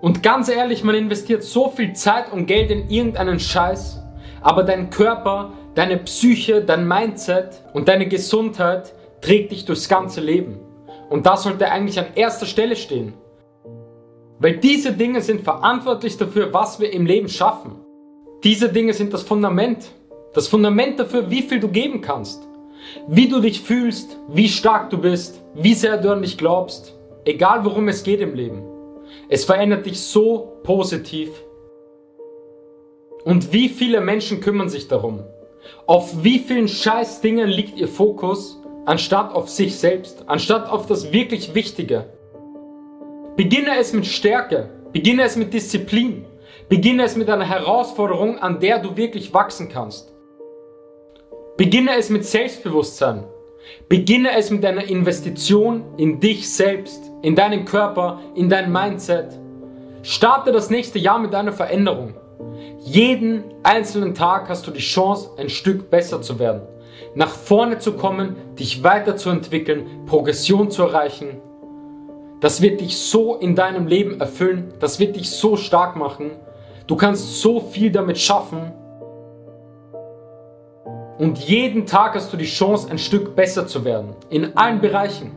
Und ganz ehrlich, man investiert so viel Zeit und Geld in irgendeinen Scheiß, aber dein Körper, deine Psyche, dein Mindset und deine Gesundheit trägt dich durchs ganze Leben. Und das sollte eigentlich an erster Stelle stehen. Weil diese Dinge sind verantwortlich dafür, was wir im Leben schaffen. Diese Dinge sind das Fundament. Das Fundament dafür, wie viel du geben kannst. Wie du dich fühlst, wie stark du bist, wie sehr du an dich glaubst. Egal worum es geht im Leben. Es verändert dich so positiv. Und wie viele Menschen kümmern sich darum? Auf wie vielen scheiß Dingen liegt ihr Fokus, anstatt auf sich selbst, anstatt auf das wirklich Wichtige? Beginne es mit Stärke, beginne es mit Disziplin, beginne es mit einer Herausforderung, an der du wirklich wachsen kannst. Beginne es mit Selbstbewusstsein, beginne es mit einer Investition in dich selbst in deinen Körper, in dein Mindset. Starte das nächste Jahr mit einer Veränderung. Jeden einzelnen Tag hast du die Chance, ein Stück besser zu werden, nach vorne zu kommen, dich weiterzuentwickeln, Progression zu erreichen. Das wird dich so in deinem Leben erfüllen, das wird dich so stark machen. Du kannst so viel damit schaffen. Und jeden Tag hast du die Chance, ein Stück besser zu werden, in allen Bereichen.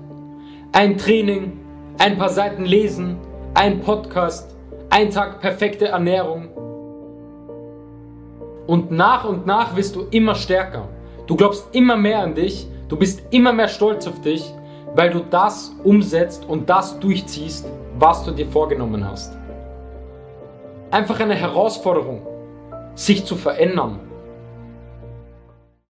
Ein Training, ein paar Seiten lesen, ein Podcast, ein Tag perfekte Ernährung. Und nach und nach wirst du immer stärker. Du glaubst immer mehr an dich, du bist immer mehr stolz auf dich, weil du das umsetzt und das durchziehst, was du dir vorgenommen hast. Einfach eine Herausforderung, sich zu verändern,